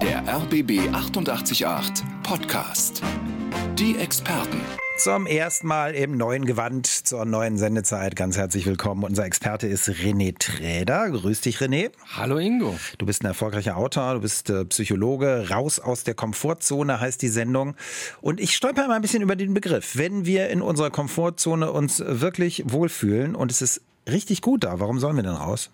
Der RBB 888 Podcast. Die Experten. Zum ersten Mal im neuen Gewand zur neuen Sendezeit. Ganz herzlich willkommen. Unser Experte ist René Träder. Grüß dich, René. Hallo Ingo. Du bist ein erfolgreicher Autor, du bist äh, Psychologe. Raus aus der Komfortzone heißt die Sendung. Und ich stolper mal ein bisschen über den Begriff. Wenn wir in unserer Komfortzone uns wirklich wohlfühlen und es ist richtig gut da, warum sollen wir denn raus?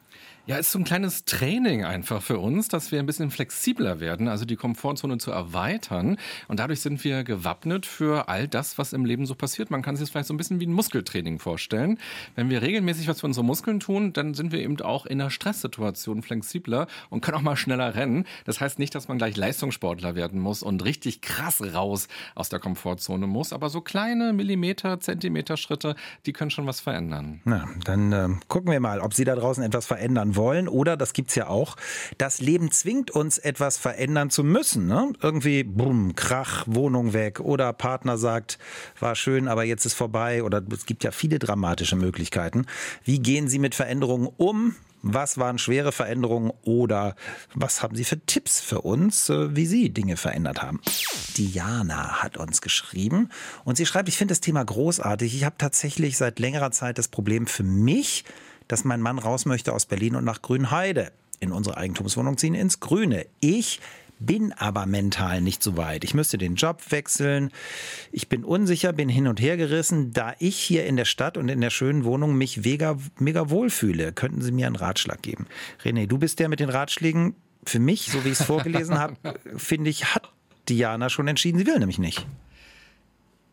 Ja, ist so ein kleines Training einfach für uns, dass wir ein bisschen flexibler werden, also die Komfortzone zu erweitern. Und dadurch sind wir gewappnet für all das, was im Leben so passiert. Man kann sich das vielleicht so ein bisschen wie ein Muskeltraining vorstellen. Wenn wir regelmäßig was für unsere Muskeln tun, dann sind wir eben auch in einer Stresssituation flexibler und können auch mal schneller rennen. Das heißt nicht, dass man gleich Leistungssportler werden muss und richtig krass raus aus der Komfortzone muss. Aber so kleine Millimeter, Zentimeter Schritte, die können schon was verändern. Na, dann äh, gucken wir mal, ob Sie da draußen etwas verändern wollen oder, das gibt's ja auch, das Leben zwingt uns etwas verändern zu müssen. Ne? Irgendwie, bumm, Krach, Wohnung weg oder Partner sagt, war schön, aber jetzt ist vorbei oder es gibt ja viele dramatische Möglichkeiten. Wie gehen Sie mit Veränderungen um? Was waren schwere Veränderungen oder was haben Sie für Tipps für uns, äh, wie Sie Dinge verändert haben? Diana hat uns geschrieben und sie schreibt, ich finde das Thema großartig. Ich habe tatsächlich seit längerer Zeit das Problem für mich, dass mein Mann raus möchte aus Berlin und nach Grünheide in unsere Eigentumswohnung ziehen, ins Grüne. Ich bin aber mental nicht so weit. Ich müsste den Job wechseln. Ich bin unsicher, bin hin und her gerissen, da ich hier in der Stadt und in der schönen Wohnung mich mega, mega wohlfühle. Könnten Sie mir einen Ratschlag geben? René, du bist der mit den Ratschlägen. Für mich, so wie ich es vorgelesen habe, finde ich, hat Diana schon entschieden, sie will nämlich nicht.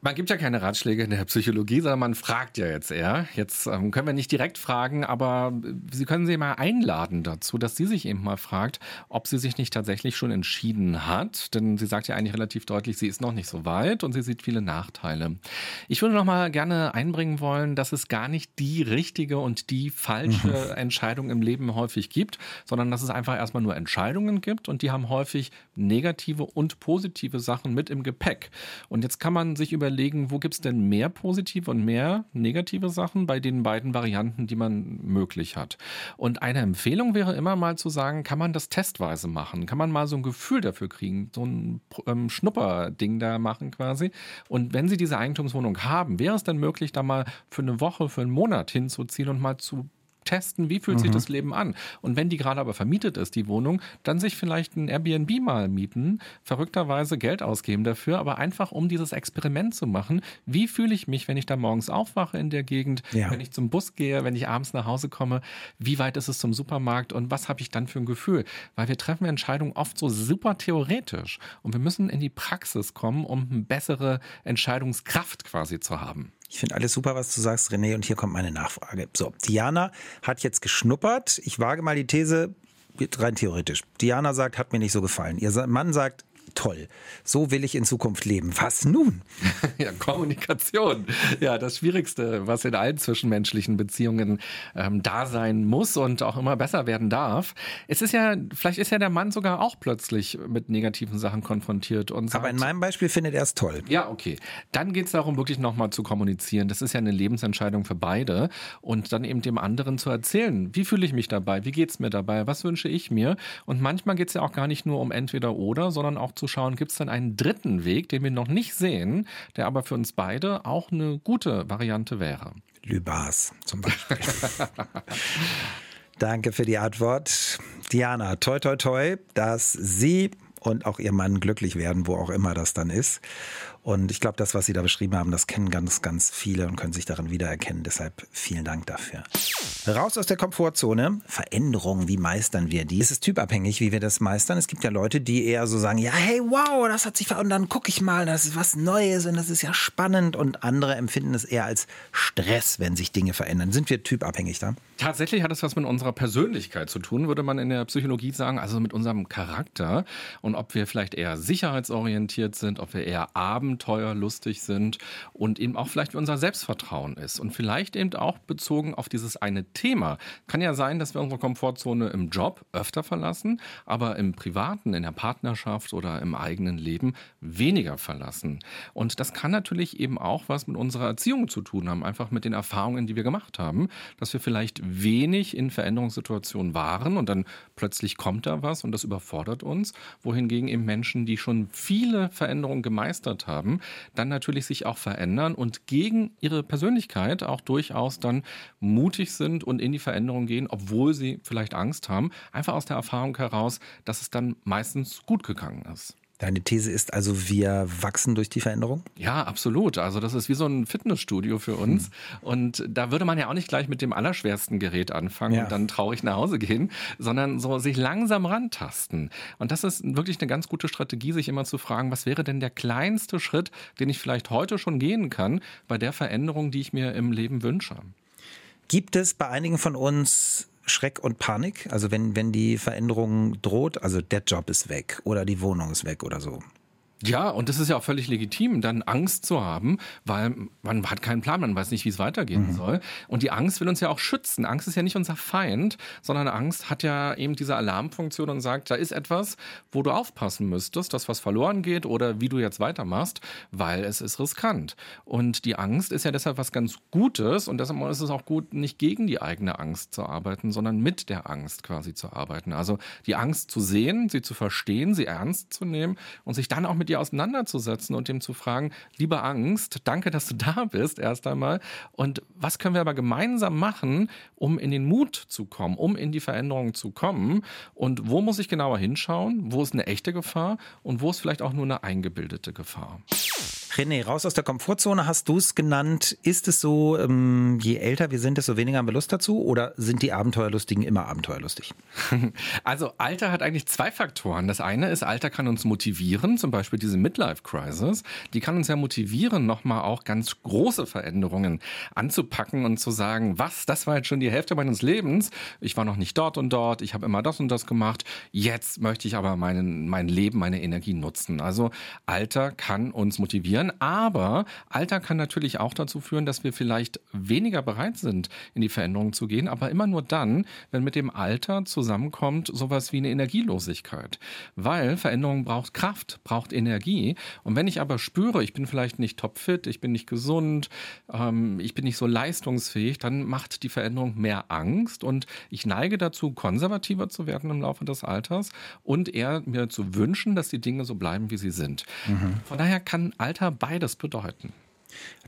Man gibt ja keine Ratschläge in der Psychologie, sondern man fragt ja jetzt eher. Jetzt ähm, können wir nicht direkt fragen, aber Sie können sie mal einladen dazu, dass sie sich eben mal fragt, ob sie sich nicht tatsächlich schon entschieden hat. Denn sie sagt ja eigentlich relativ deutlich, sie ist noch nicht so weit und sie sieht viele Nachteile. Ich würde noch mal gerne einbringen wollen, dass es gar nicht die richtige und die falsche mhm. Entscheidung im Leben häufig gibt, sondern dass es einfach erstmal nur Entscheidungen gibt und die haben häufig negative und positive Sachen mit im Gepäck. Und jetzt kann man sich über überlegen, wo gibt es denn mehr positive und mehr negative Sachen bei den beiden Varianten, die man möglich hat. Und eine Empfehlung wäre immer mal zu sagen, kann man das testweise machen? Kann man mal so ein Gefühl dafür kriegen, so ein ähm, Schnupperding da machen quasi? Und wenn Sie diese Eigentumswohnung haben, wäre es dann möglich, da mal für eine Woche, für einen Monat hinzuziehen und mal zu testen, wie fühlt mhm. sich das Leben an. Und wenn die gerade aber vermietet ist, die Wohnung, dann sich vielleicht ein Airbnb mal mieten, verrückterweise Geld ausgeben dafür, aber einfach um dieses Experiment zu machen. Wie fühle ich mich, wenn ich da morgens aufwache in der Gegend, ja. wenn ich zum Bus gehe, wenn ich abends nach Hause komme, wie weit ist es zum Supermarkt und was habe ich dann für ein Gefühl? Weil wir treffen Entscheidungen oft so super theoretisch und wir müssen in die Praxis kommen, um eine bessere Entscheidungskraft quasi zu haben. Ich finde alles super, was du sagst, René, und hier kommt meine Nachfrage. So, Diana hat jetzt geschnuppert. Ich wage mal die These, rein theoretisch. Diana sagt, hat mir nicht so gefallen. Ihr Mann sagt, toll. So will ich in Zukunft leben. Was nun? Ja, Kommunikation. Ja, das Schwierigste, was in allen zwischenmenschlichen Beziehungen ähm, da sein muss und auch immer besser werden darf. Es ist ja, vielleicht ist ja der Mann sogar auch plötzlich mit negativen Sachen konfrontiert und sagt, Aber in meinem Beispiel findet er es toll. Ja, okay. Dann geht es darum, wirklich nochmal zu kommunizieren. Das ist ja eine Lebensentscheidung für beide und dann eben dem anderen zu erzählen, wie fühle ich mich dabei, wie geht es mir dabei, was wünsche ich mir. Und manchmal geht es ja auch gar nicht nur um entweder oder, sondern auch zu schauen, gibt es denn einen dritten Weg, den wir noch nicht sehen, der aber für uns beide auch eine gute Variante wäre? Lübars zum Beispiel. Danke für die Antwort. Diana, toi toi toi, dass Sie und auch Ihr Mann glücklich werden, wo auch immer das dann ist. Und ich glaube, das, was Sie da beschrieben haben, das kennen ganz, ganz viele und können sich darin wiedererkennen. Deshalb vielen Dank dafür. Raus aus der Komfortzone. Veränderungen, wie meistern wir die? Es ist typabhängig, wie wir das meistern. Es gibt ja Leute, die eher so sagen, ja, hey, wow, das hat sich verändert. Und dann gucke ich mal, das ist was Neues und das ist ja spannend. Und andere empfinden es eher als Stress, wenn sich Dinge verändern. Sind wir typabhängig da? Tatsächlich hat es was mit unserer Persönlichkeit zu tun, würde man in der Psychologie sagen, also mit unserem Charakter. Und ob wir vielleicht eher sicherheitsorientiert sind, ob wir eher abenteuerlustig sind und eben auch vielleicht unser Selbstvertrauen ist. Und vielleicht eben auch bezogen auf dieses eine Thema. Kann ja sein, dass wir unsere Komfortzone im Job öfter verlassen, aber im Privaten, in der Partnerschaft oder im eigenen Leben weniger verlassen. Und das kann natürlich eben auch was mit unserer Erziehung zu tun haben, einfach mit den Erfahrungen, die wir gemacht haben, dass wir vielleicht wenig in Veränderungssituationen waren und dann plötzlich kommt da was und das überfordert uns, wohingegen eben Menschen, die schon viele Veränderungen gemeistert haben, dann natürlich sich auch verändern und gegen ihre Persönlichkeit auch durchaus dann mutig sind und in die Veränderung gehen, obwohl sie vielleicht Angst haben, einfach aus der Erfahrung heraus, dass es dann meistens gut gegangen ist. Deine These ist also, wir wachsen durch die Veränderung? Ja, absolut. Also das ist wie so ein Fitnessstudio für uns. Hm. Und da würde man ja auch nicht gleich mit dem allerschwersten Gerät anfangen ja. und dann traurig nach Hause gehen, sondern so sich langsam rantasten. Und das ist wirklich eine ganz gute Strategie, sich immer zu fragen, was wäre denn der kleinste Schritt, den ich vielleicht heute schon gehen kann bei der Veränderung, die ich mir im Leben wünsche. Gibt es bei einigen von uns Schreck und Panik? Also wenn, wenn die Veränderung droht, also der Job ist weg oder die Wohnung ist weg oder so. Ja, und das ist ja auch völlig legitim, dann Angst zu haben, weil man hat keinen Plan, man weiß nicht, wie es weitergehen mhm. soll. Und die Angst will uns ja auch schützen. Angst ist ja nicht unser Feind, sondern Angst hat ja eben diese Alarmfunktion und sagt, da ist etwas, wo du aufpassen müsstest, dass was verloren geht oder wie du jetzt weitermachst, weil es ist riskant. Und die Angst ist ja deshalb was ganz Gutes und deshalb ist es auch gut, nicht gegen die eigene Angst zu arbeiten, sondern mit der Angst quasi zu arbeiten. Also die Angst zu sehen, sie zu verstehen, sie ernst zu nehmen und sich dann auch mit dir auseinanderzusetzen und dem zu fragen, liebe Angst, danke, dass du da bist erst einmal. Und was können wir aber gemeinsam machen, um in den Mut zu kommen, um in die Veränderung zu kommen? Und wo muss ich genauer hinschauen? Wo ist eine echte Gefahr und wo ist vielleicht auch nur eine eingebildete Gefahr? René, raus aus der Komfortzone hast du es genannt. Ist es so, ähm, je älter wir sind, desto weniger haben wir Lust dazu? Oder sind die Abenteuerlustigen immer abenteuerlustig? Also Alter hat eigentlich zwei Faktoren. Das eine ist, Alter kann uns motivieren, zum Beispiel diese Midlife-Crisis. Die kann uns ja motivieren, nochmal auch ganz große Veränderungen anzupacken und zu sagen, was, das war jetzt schon die Hälfte meines Lebens. Ich war noch nicht dort und dort, ich habe immer das und das gemacht. Jetzt möchte ich aber meinen, mein Leben, meine Energie nutzen. Also Alter kann uns motivieren passieren. Aber Alter kann natürlich auch dazu führen, dass wir vielleicht weniger bereit sind, in die Veränderung zu gehen. Aber immer nur dann, wenn mit dem Alter zusammenkommt sowas wie eine Energielosigkeit. Weil Veränderung braucht Kraft, braucht Energie. Und wenn ich aber spüre, ich bin vielleicht nicht topfit, ich bin nicht gesund, ähm, ich bin nicht so leistungsfähig, dann macht die Veränderung mehr Angst. Und ich neige dazu, konservativer zu werden im Laufe des Alters und eher mir zu wünschen, dass die Dinge so bleiben, wie sie sind. Mhm. Von daher kann Alter beides bedeuten.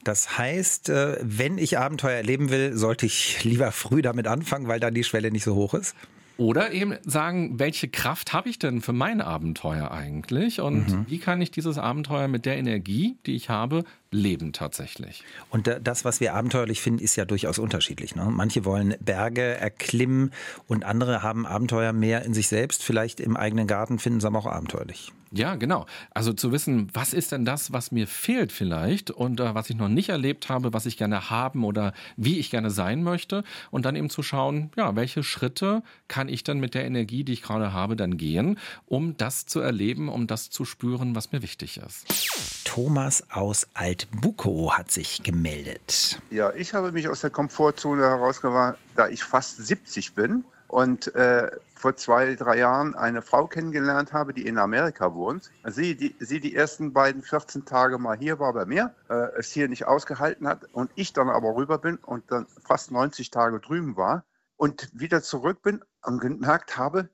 Das heißt, äh, wenn ich Abenteuer erleben will, sollte ich lieber früh damit anfangen, weil dann die Schwelle nicht so hoch ist? Oder eben sagen, welche Kraft habe ich denn für mein Abenteuer eigentlich? Und mhm. wie kann ich dieses Abenteuer mit der Energie, die ich habe, leben tatsächlich. Und das, was wir abenteuerlich finden, ist ja durchaus unterschiedlich. Ne? Manche wollen Berge erklimmen und andere haben Abenteuer mehr in sich selbst. Vielleicht im eigenen Garten finden sie aber auch abenteuerlich. Ja, genau. Also zu wissen, was ist denn das, was mir fehlt vielleicht und äh, was ich noch nicht erlebt habe, was ich gerne haben oder wie ich gerne sein möchte und dann eben zu schauen, ja, welche Schritte kann ich dann mit der Energie, die ich gerade habe, dann gehen, um das zu erleben, um das zu spüren, was mir wichtig ist. Thomas aus Altbukow hat sich gemeldet. Ja, ich habe mich aus der Komfortzone herausgebracht, da ich fast 70 bin und äh, vor zwei, drei Jahren eine Frau kennengelernt habe, die in Amerika wohnt. Sie die, sie die ersten beiden 14 Tage mal hier war bei mir, äh, es hier nicht ausgehalten hat und ich dann aber rüber bin und dann fast 90 Tage drüben war und wieder zurück bin und gemerkt habe,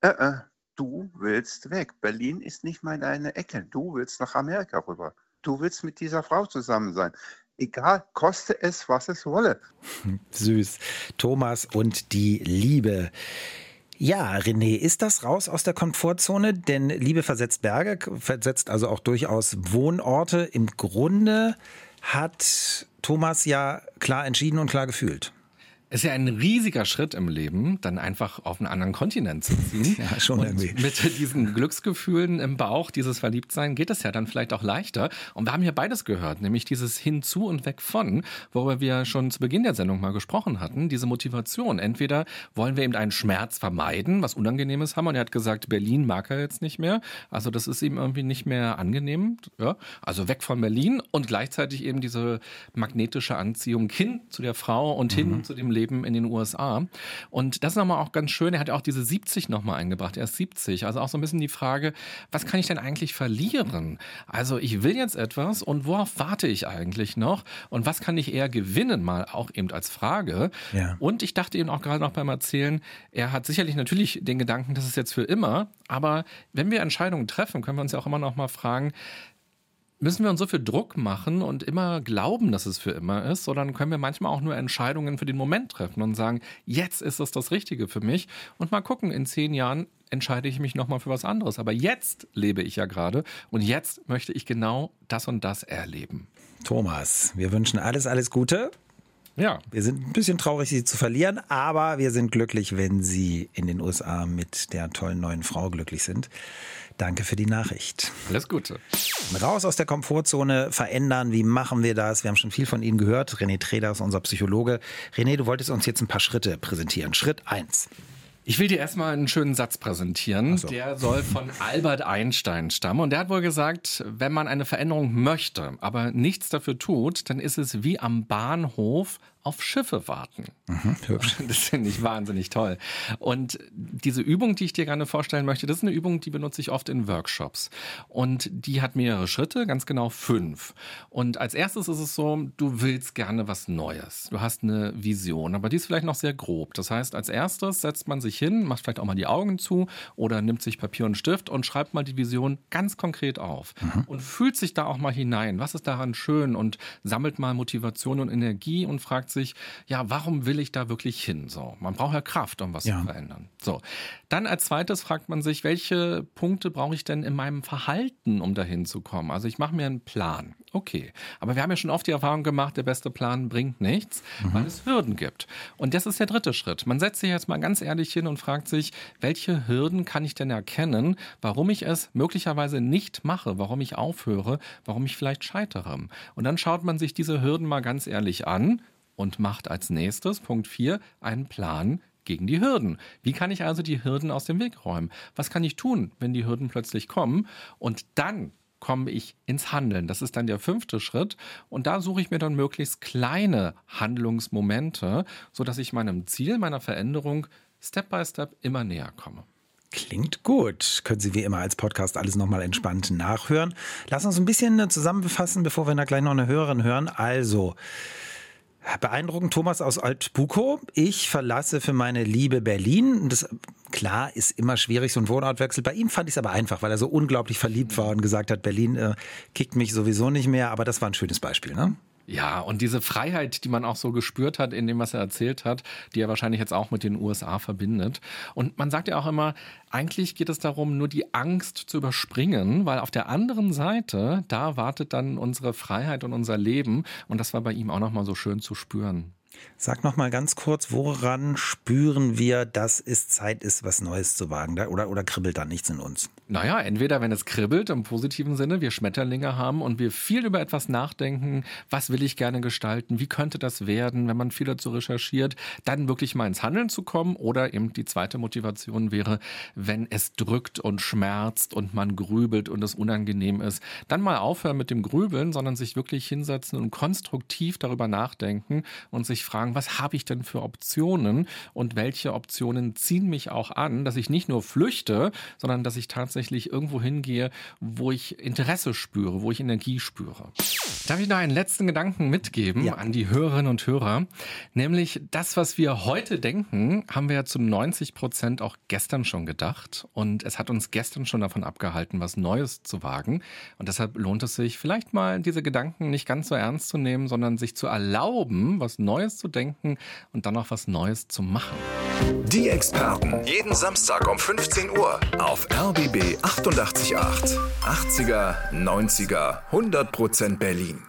äh, äh, du willst weg. Berlin ist nicht mal deine Ecke. Du willst nach Amerika rüber. Du willst mit dieser Frau zusammen sein. Egal, koste es, was es wolle. Süß. Thomas und die Liebe. Ja, René, ist das raus aus der Komfortzone? Denn Liebe versetzt Berge, versetzt also auch durchaus Wohnorte. Im Grunde hat Thomas ja klar entschieden und klar gefühlt. Es ist ja ein riesiger Schritt im Leben, dann einfach auf einen anderen Kontinent zu ziehen. Ja, schon und irgendwie. Mit diesen Glücksgefühlen im Bauch, dieses Verliebtsein, geht es ja dann vielleicht auch leichter. Und wir haben hier beides gehört, nämlich dieses Hinzu und Weg von, worüber wir schon zu Beginn der Sendung mal gesprochen hatten, diese Motivation. Entweder wollen wir eben einen Schmerz vermeiden, was Unangenehmes haben, und er hat gesagt, Berlin mag er jetzt nicht mehr. Also das ist ihm irgendwie nicht mehr angenehm. Ja? Also weg von Berlin und gleichzeitig eben diese magnetische Anziehung hin zu der Frau und hin zu dem Leben in den USA. Und das ist nochmal auch ganz schön. Er hat ja auch diese 70 nochmal eingebracht. Er ist 70. Also auch so ein bisschen die Frage, was kann ich denn eigentlich verlieren? Also ich will jetzt etwas und worauf warte ich eigentlich noch? Und was kann ich eher gewinnen? Mal auch eben als Frage. Ja. Und ich dachte eben auch gerade noch beim Erzählen, er hat sicherlich natürlich den Gedanken, das ist jetzt für immer. Aber wenn wir Entscheidungen treffen, können wir uns ja auch immer noch mal fragen, Müssen wir uns so viel Druck machen und immer glauben, dass es für immer ist, sondern können wir manchmal auch nur Entscheidungen für den Moment treffen und sagen, jetzt ist es das Richtige für mich und mal gucken, in zehn Jahren entscheide ich mich nochmal für was anderes. Aber jetzt lebe ich ja gerade und jetzt möchte ich genau das und das erleben. Thomas, wir wünschen alles, alles Gute. Ja, Wir sind ein bisschen traurig, Sie zu verlieren, aber wir sind glücklich, wenn Sie in den USA mit der tollen neuen Frau glücklich sind. Danke für die Nachricht. alles Gute. Raus aus der Komfortzone, verändern, wie machen wir das? Wir haben schon viel von Ihnen gehört. René Treder ist unser Psychologe. René, du wolltest uns jetzt ein paar Schritte präsentieren. Schritt eins. Ich will dir erstmal einen schönen Satz präsentieren. so. Der soll von Albert Einstein stammen. Und der hat wohl gesagt, wenn man eine Veränderung möchte, aber nichts dafür tut, dann ist es wie am Bahnhof auf Schiffe warten. hübsch. Das finde ich wahnsinnig toll. Und diese Übung, die ich dir gerne vorstellen möchte, das ist eine Übung, die benutze ich oft in Workshops. Und die hat mehrere Schritte, ganz genau fünf. Und als erstes ist es so, du willst gerne was Neues. Du hast eine Vision, aber die ist vielleicht noch sehr grob. Das heißt, als erstes setzt man sich hin, macht vielleicht auch mal die Augen zu oder nimmt sich Papier und Stift und schreibt mal die Vision ganz konkret auf. Und fühlt sich da auch mal hinein. Was ist daran schön? Und sammelt mal Motivation und Energie und fragt sich, ja, warum will ich da wirklich hin? So, man braucht ja Kraft, um was Ja. zu verändern. So, dann als zweites fragt man sich, welche Punkte brauche ich denn in meinem Verhalten, um dahin zu kommen? Also ich mache mir einen Plan. Okay, aber wir haben ja schon oft die Erfahrung gemacht, der beste Plan bringt nichts, weil es Hürden gibt. Und das ist der dritte Schritt. Man setzt sich jetzt mal ganz ehrlich hin und fragt sich, welche Hürden kann ich denn erkennen, warum ich es möglicherweise nicht mache, warum ich aufhöre, warum ich vielleicht scheitere. Und dann schaut man sich diese Hürden mal ganz ehrlich an und macht als nächstes, Punkt 4, einen Plan gegen die Hürden. Wie kann ich also die Hürden aus dem Weg räumen? Was kann ich tun, wenn die Hürden plötzlich kommen? Und dann komme ich ins Handeln. Das ist dann der fünfte Schritt. Und da suche ich mir dann möglichst kleine Handlungsmomente, sodass ich meinem Ziel, meiner Veränderung Step by Step immer näher komme. Klingt gut. Können Sie wie immer als Podcast alles nochmal entspannt nachhören. Lass uns ein bisschen zusammenfassen, bevor wir da gleich noch eine Hörerin hören. Also, beeindruckend Thomas aus Altbukow. Ich verlasse für meine Liebe Berlin. Das, klar, ist immer schwierig, so ein Wohnortwechsel. Bei ihm fand ich es aber einfach, weil er so unglaublich verliebt war und gesagt hat, Berlin äh, kickt mich sowieso nicht mehr. Aber das war ein schönes Beispiel, ne? Ja, und diese Freiheit, die man auch so gespürt hat in dem, was er erzählt hat, die er wahrscheinlich jetzt auch mit den USA verbindet. Und man sagt ja auch immer, eigentlich geht es darum, nur die Angst zu überspringen, weil auf der anderen Seite, da wartet dann unsere Freiheit und unser Leben. Und das war bei ihm auch nochmal so schön zu spüren. Sag noch mal ganz kurz, woran spüren wir, dass es Zeit ist, was Neues zu wagen? Oder, oder kribbelt da nichts in uns? Naja, entweder wenn es kribbelt im positiven Sinne, wir Schmetterlinge haben und wir viel über etwas nachdenken, was will ich gerne gestalten, wie könnte das werden, wenn man viel dazu recherchiert, dann wirklich mal ins Handeln zu kommen. Oder eben die zweite Motivation wäre, wenn es drückt und schmerzt und man grübelt und es unangenehm ist, dann mal aufhören mit dem Grübeln, sondern sich wirklich hinsetzen und konstruktiv darüber nachdenken und sich fragen, was habe ich denn für Optionen und welche Optionen ziehen mich auch an, dass ich nicht nur flüchte, sondern dass ich tatsächlich irgendwo hingehe, wo ich Interesse spüre, wo ich Energie spüre. Darf ich noch einen letzten Gedanken mitgeben Ja. an die Hörerinnen und Hörer? Nämlich das, was wir heute denken, haben wir ja zu 90 Prozent auch gestern schon gedacht. Und es hat uns gestern schon davon abgehalten, was Neues zu wagen. Und deshalb lohnt es sich, vielleicht mal diese Gedanken nicht ganz so ernst zu nehmen, sondern sich zu erlauben, was Neues zu denken und dann auch was Neues zu machen. Die Experten. Jeden Samstag um 15 Uhr auf RBB 888. 80er, 90er, 100% Berlin.